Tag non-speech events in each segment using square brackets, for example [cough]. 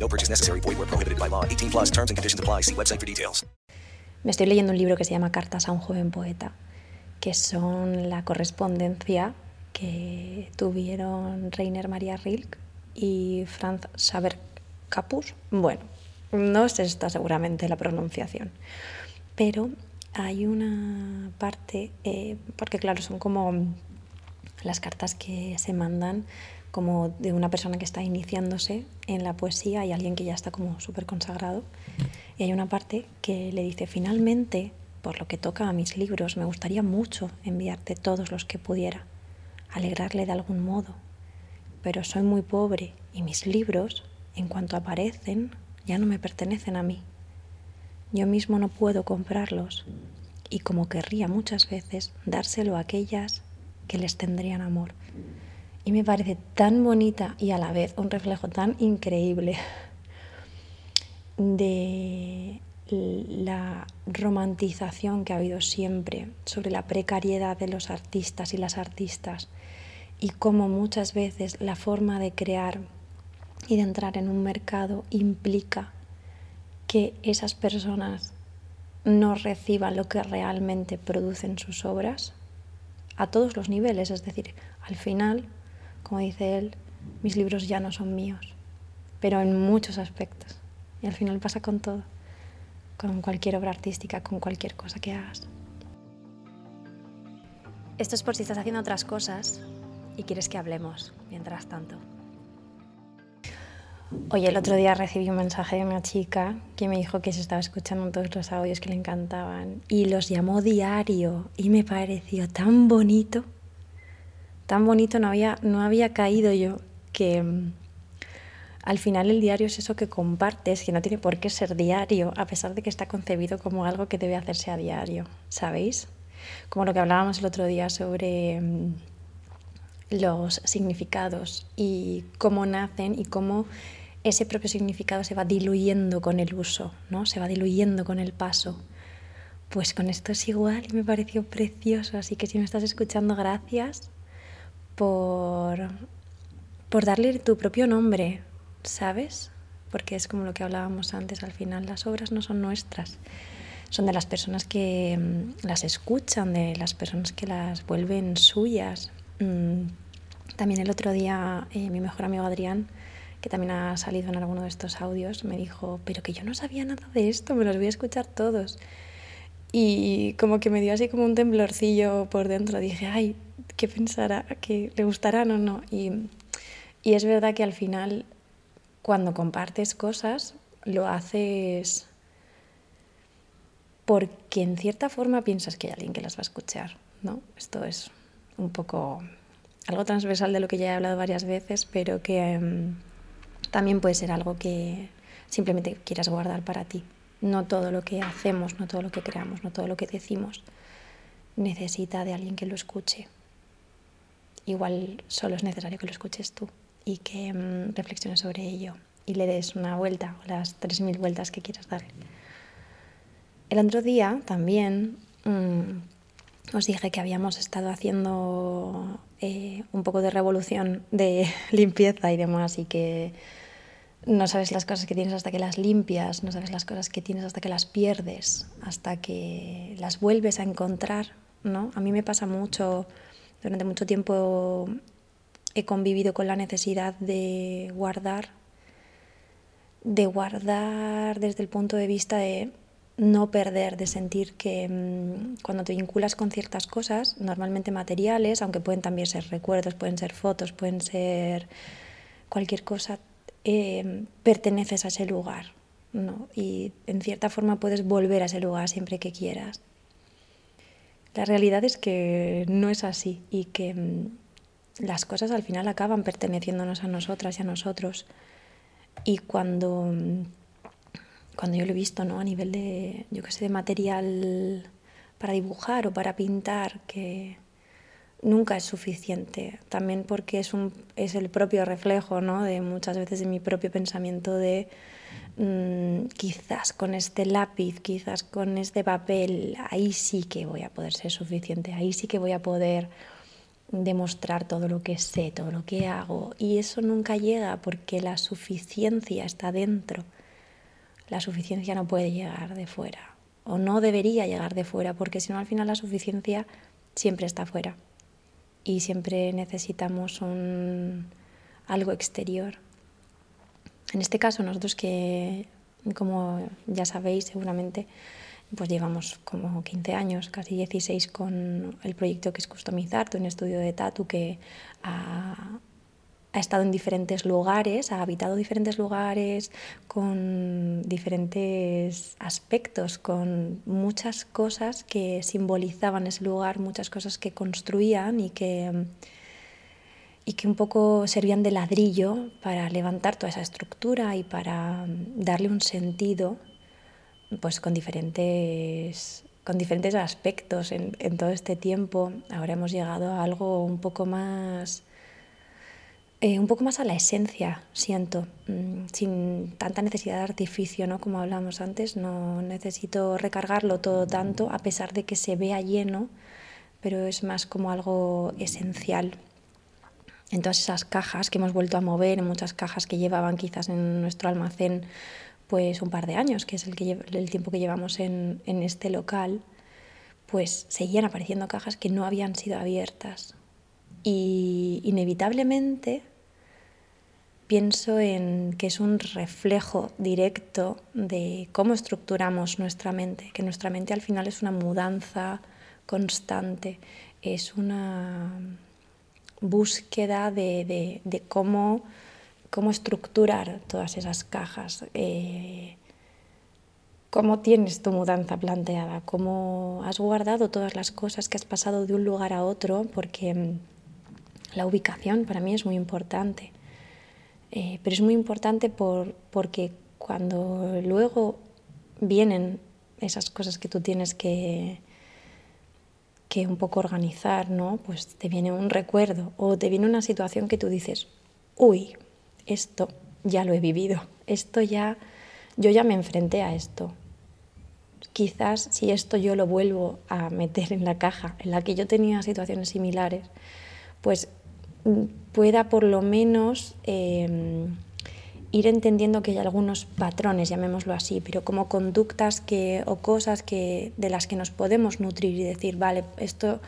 No purchase necessary. Void where prohibited by law. 18 plus terms and conditions apply. See website for details. Me estoy leyendo un libro que se llama Cartas a un joven poeta, que son la correspondencia que tuvieron Rainer Maria Rilke y Franz Xaver Capus. Bueno, no sé está seguramente la pronunciación, pero hay una parte, eh, porque claro, son como las cartas que se mandan como de una persona que está iniciándose en la poesía y alguien que ya está como súper consagrado. Y hay una parte que le dice, finalmente, por lo que toca a mis libros, me gustaría mucho enviarte todos los que pudiera, alegrarle de algún modo. Pero soy muy pobre y mis libros, en cuanto aparecen, ya no me pertenecen a mí. Yo mismo no puedo comprarlos y como querría muchas veces dárselo a aquellas que les tendrían amor. Y me parece tan bonita y a la vez un reflejo tan increíble de la romantización que ha habido siempre sobre la precariedad de los artistas y las artistas y cómo muchas veces la forma de crear y de entrar en un mercado implica que esas personas no reciban lo que realmente producen sus obras a todos los niveles, es decir, al final como dice él, mis libros ya no son míos, pero en muchos aspectos. Y al final pasa con todo, con cualquier obra artística, con cualquier cosa que hagas. Esto es por si estás haciendo otras cosas y quieres que hablemos mientras tanto. Oye, el otro día recibí un mensaje de una chica que me dijo que se estaba escuchando todos los audios que le encantaban y los llamó diario y me pareció tan bonito tan bonito no había, no había caído yo que mm, al final el diario es eso que compartes, que no tiene por qué ser diario, a pesar de que está concebido como algo que debe hacerse a diario, ¿sabéis? Como lo que hablábamos el otro día sobre mm, los significados y cómo nacen y cómo ese propio significado se va diluyendo con el uso, ¿no? Se va diluyendo con el paso. Pues con esto es igual y me pareció precioso, así que si me estás escuchando, gracias por, por darle tu propio nombre, ¿sabes? Porque es como lo que hablábamos antes, al final las obras no son nuestras, son de las personas que mm, las escuchan, de las personas que las vuelven suyas. Mm, también el otro día eh, mi mejor amigo Adrián, que también ha salido en alguno de estos audios, me dijo, pero que yo no sabía nada de esto, me los voy a escuchar todos. Y como que me dio así como un temblorcillo por dentro. Dije, ay, qué pensará, que le gustarán o no. Y, y es verdad que al final, cuando compartes cosas, lo haces porque en cierta forma piensas que hay alguien que las va a escuchar, ¿no? Esto es un poco algo transversal de lo que ya he hablado varias veces, pero que em, también puede ser algo que simplemente quieras guardar para ti. No todo lo que hacemos, no todo lo que creamos, no todo lo que decimos necesita de alguien que lo escuche igual solo es necesario que lo escuches tú y que mm, reflexiones sobre ello y le des una vuelta o las 3.000 vueltas que quieras darle. El otro día también mm, os dije que habíamos estado haciendo eh, un poco de revolución de [laughs] limpieza y demás y que no sabes las cosas que tienes hasta que las limpias, no sabes las cosas que tienes hasta que las pierdes, hasta que las vuelves a encontrar, ¿no? A mí me pasa mucho durante mucho tiempo he convivido con la necesidad de guardar, de guardar desde el punto de vista de no perder, de sentir que mm, cuando te vinculas con ciertas cosas, normalmente materiales, aunque pueden también ser recuerdos, pueden ser fotos, pueden ser cualquier cosa, eh, perteneces a ese lugar. ¿no? Y en cierta forma puedes volver a ese lugar siempre que quieras. La realidad es que no es así y que mm, las cosas al final acaban perteneciéndonos a nosotras y a nosotros. Y cuando mm, cuando yo lo he visto, ¿no? A nivel de, yo qué sé, de material para dibujar o para pintar, que nunca es suficiente. También porque es, un, es el propio reflejo, ¿no? De muchas veces de mi propio pensamiento de mm, quizás con este lápiz, quizás con este papel, ahí sí que voy a poder ser suficiente, ahí sí que voy a poder demostrar todo lo que sé, todo lo que hago. Y eso nunca llega porque la suficiencia está dentro. La suficiencia no puede llegar de fuera o no debería llegar de fuera porque si no al final la suficiencia siempre está fuera y siempre necesitamos un, algo exterior. En este caso nosotros que, como ya sabéis seguramente, pues llevamos como 15 años, casi 16 con el proyecto que es Customizar, un estudio de tatu que ha, estado en diferentes lugares, ha habitado diferentes lugares con diferentes aspectos, con muchas cosas que simbolizaban ese lugar, muchas cosas que construían y que, y que un poco servían de ladrillo para levantar toda esa estructura y para darle un sentido pues con diferentes, con diferentes aspectos en, en, todo este tiempo. Ahora hemos llegado a algo un poco más, eh, un poco más a la esencia, siento, mm, sin tanta necesidad de artificio, ¿no? Como hablamos antes, no necesito recargarlo todo tanto, a pesar de que se vea lleno, pero es más como algo esencial. En todas esas cajas que hemos vuelto a mover, en muchas cajas que llevaban quizás en nuestro almacén pues un par de años, que es el, que, el tiempo que llevamos en, en este local, pues seguían apareciendo cajas que no habían sido abiertas. Y inevitablemente pienso en que es un reflejo directo de cómo estructuramos nuestra mente, que nuestra mente al final es una mudanza constante, es una búsqueda de, de, de cómo cómo estructurar todas esas cajas, eh, cómo tienes tu mudanza planteada, cómo has guardado todas las cosas que has pasado de un lugar a otro, porque mm, la ubicación para mí es muy importante. Eh, pero es muy importante por, porque cuando luego vienen esas cosas que tú tienes que, que un poco organizar, ¿no? Pues te viene un recuerdo o te viene una situación que tú dices, uy, esto ya lo he vivido, esto ya, yo ya me enfrenté a esto. Quizás si esto yo lo vuelvo a meter en la caja en la que yo tenía situaciones similares, pues mm, pueda por lo menos em, ir entendiendo que hay algunos patrones, llamémoslo así, pero como conductas que, o cosas que, de las que nos podemos nutrir y decir, vale, esto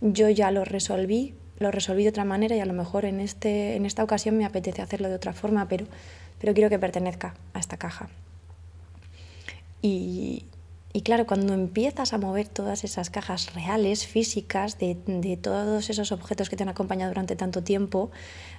yo ya lo resolví, lo resolví de otra manera y a lo mejor en, este, en esta ocasión me apetece hacerlo de otra forma, pero, pero quiero que pertenezca a esta caja. Y, y claro, cuando empiezas a mover todas esas cajas reales, físicas, de, todos esos objetos que te han acompañado durante tanto tiempo,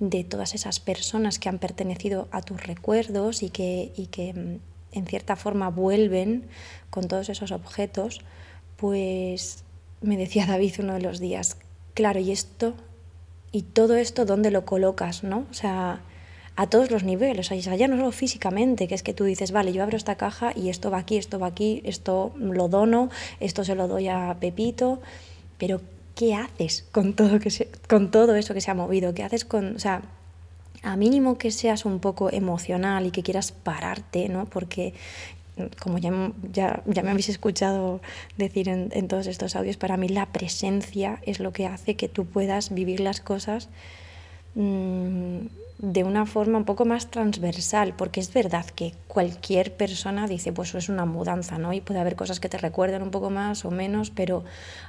de todas esas personas que han pertenecido a tus recuerdos y que, y que mm, en cierta forma vuelven con todos esos objetos, pues me decía [laughs] David uno de los días, claro, y esto, y todo esto, ¿dónde lo colocas, no? O sea, a todos los niveles, o sea, ya no solo físicamente, que es que tú dices, vale, yo abro esta caja y esto va aquí, esto va aquí, esto lo dono, esto se lo doy a Pepito, pero ¿qué haces con todo, que se, con todo eso que se ha movido? ¿Qué haces con, o sea, a mínimo que seas un poco emocional y que quieras pararte, ¿no? Porque como ya, ya, ya, me habéis escuchado decir en, en, todos estos audios, para mí la presencia es lo que hace que tú puedas vivir las cosas mmm, de una forma un poco más transversal, porque es verdad que cualquier persona dice, pues eso es una mudanza, ¿no? Y puede haber cosas que te recuerdan un poco más o menos, pero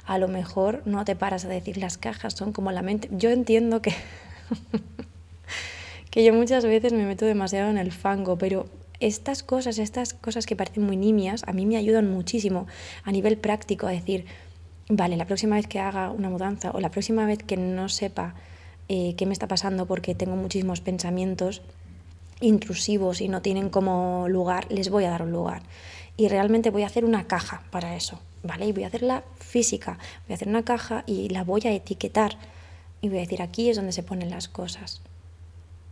a lo mejor no te paras a decir las cajas, son como la mente. Yo entiendo que... [laughs] que yo muchas veces me meto demasiado en el fango, pero estas cosas, estas cosas que parecen muy nimias, a mí me ayudan muchísimo a nivel práctico a decir, vale, la próxima vez que haga una mudanza o la próxima vez que no sepa eh, qué me está pasando porque tengo muchísimos pensamientos intrusivos y no tienen como lugar, les voy a dar un lugar. Y realmente voy a hacer una caja para eso, ¿vale? Y voy a hacerla física, voy a hacer una caja y la voy a etiquetar. Y voy a decir, aquí es donde se ponen las cosas.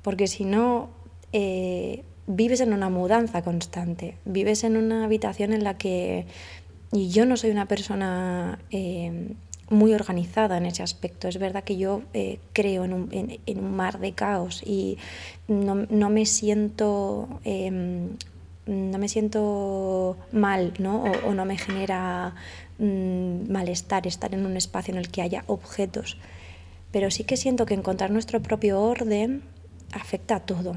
Porque si no, eh, vives en una mudanza constante, vives en una habitación en la que... Y yo no soy una persona eh, muy organizada en ese aspecto. Es verdad que yo eh, creo en un, mar de caos y no, me siento... Em, no me siento mal, ¿no? O, no me genera mm, malestar estar en un espacio en el que haya objetos. Pero sí que siento que encontrar nuestro propio orden afecta a todo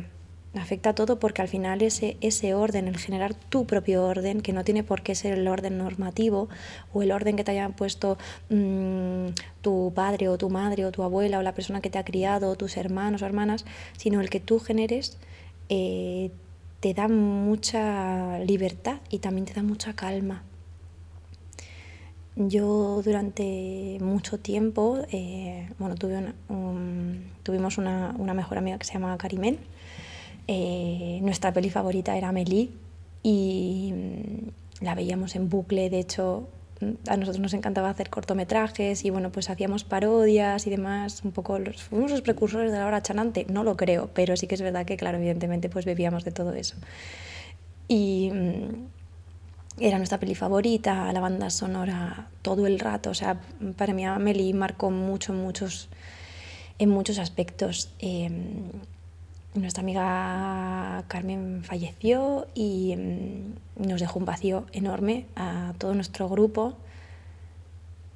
afecta a todo porque al final ese, ese orden, el generar tu propio orden, que no tiene por qué ser el orden normativo o el orden que te hayan puesto mm, tu padre o tu madre o tu abuela o la persona que te ha criado o tus hermanos o hermanas, sino el que tú generes, eh, te da mucha libertad y también te da mucha calma. Yo durante mucho tiempo, eh, bueno, tuve tuvimos una, una mejor amiga que se llama Carimen, eh, nuestra peli favorita era Amélie y mm, la veíamos en bucle, de hecho mm, a nosotros nos encantaba hacer cortometrajes y bueno, pues hacíamos parodias y demás, un poco los, fuimos los precursores de la hora chanante, no lo creo, pero sí que es verdad que claro, evidentemente pues bebíamos de todo eso. Y mm, era nuestra peli favorita, la banda sonora todo el rato, o sea, para mí Amélie marcó mucho, muchos, en muchos aspectos. Em, nuestra amiga Carmen falleció y mm, nos dejó un vacío enorme a todo nuestro grupo,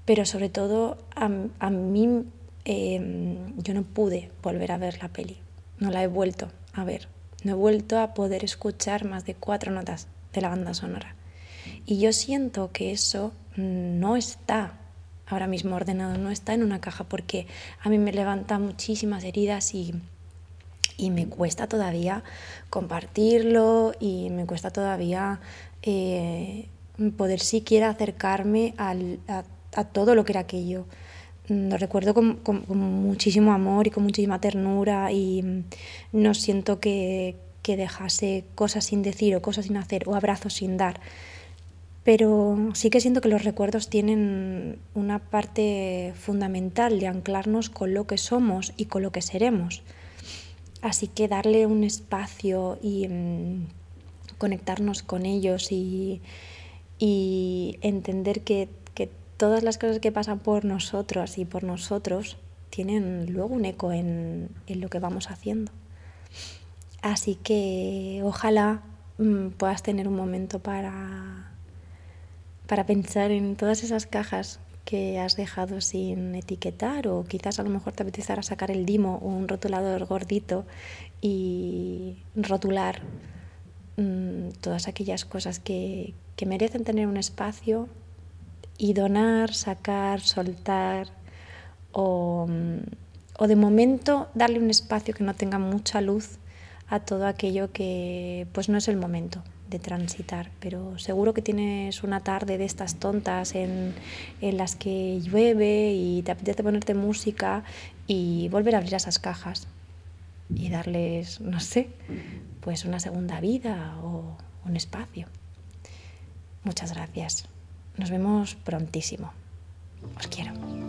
pero sobre todo a, mí em, yo no pude volver a ver la peli, no la he vuelto a ver, no he vuelto a poder escuchar más de cuatro notas de la banda sonora. Y yo siento que eso no está ahora mismo ordenado, no está en una caja porque a mí me levanta muchísimas heridas y y me cuesta todavía compartirlo y me cuesta todavía eh, poder siquiera acercarme al, a, todo lo que era aquello. Lo recuerdo con, con, muchísimo amor y con muchísima ternura y no siento que, que dejase cosas sin decir o cosas sin hacer o abrazos sin dar pero sí que siento que los recuerdos tienen una parte fundamental de anclarnos con lo que somos y con lo que seremos. Así que darle un espacio y mm, conectarnos con ellos y, entender que, todas las cosas que pasan por nosotros y por nosotros tienen luego un eco en, lo que vamos haciendo. Así que ojalá mm, puedas tener un momento para, para pensar en todas esas cajas que has dejado sin etiquetar o quizás a lo mejor te apetezca sacar el dimo o un rotulador gordito y rotular mm, todas aquellas cosas que, que merecen tener un espacio y donar, sacar, soltar o, mm, o de momento darle un espacio que no tenga mucha luz a todo aquello que pues no es el momento de transitar, pero seguro que tienes una tarde de estas tontas en, en, las que llueve y te apetece ponerte música y volver a abrir esas cajas y darles, no sé, pues una segunda vida o un espacio. Muchas gracias. Nos vemos prontísimo. Os quiero.